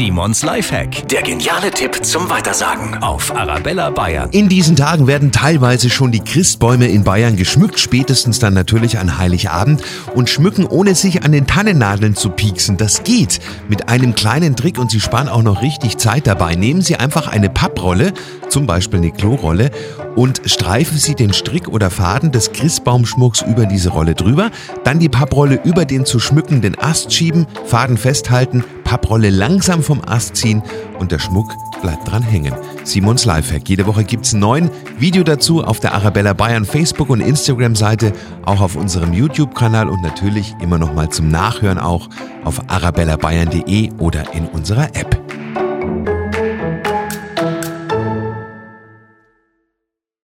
Simons Lifehack. Der geniale Tipp zum Weitersagen auf Arabella Bayern. In diesen Tagen werden teilweise schon die Christbäume in Bayern geschmückt, spätestens dann natürlich an Heiligabend und schmücken ohne sich an den Tannennadeln zu pieksen. Das geht mit einem kleinen Trick und Sie sparen auch noch richtig Zeit dabei. Nehmen Sie einfach eine Papprolle, zum Beispiel eine Klorolle und streifen Sie den Strick oder Faden des Christbaumschmucks über diese Rolle drüber, dann die Papprolle über den zu schmückenden Ast schieben, Faden festhalten, Papprolle langsam vom Ast ziehen und der Schmuck bleibt dran hängen. Simons Lifehack. Jede Woche gibt's ein neuen Video dazu auf der Arabella Bayern Facebook und Instagram Seite, auch auf unserem YouTube Kanal und natürlich immer noch mal zum Nachhören auch auf arabellabayern.de oder in unserer App.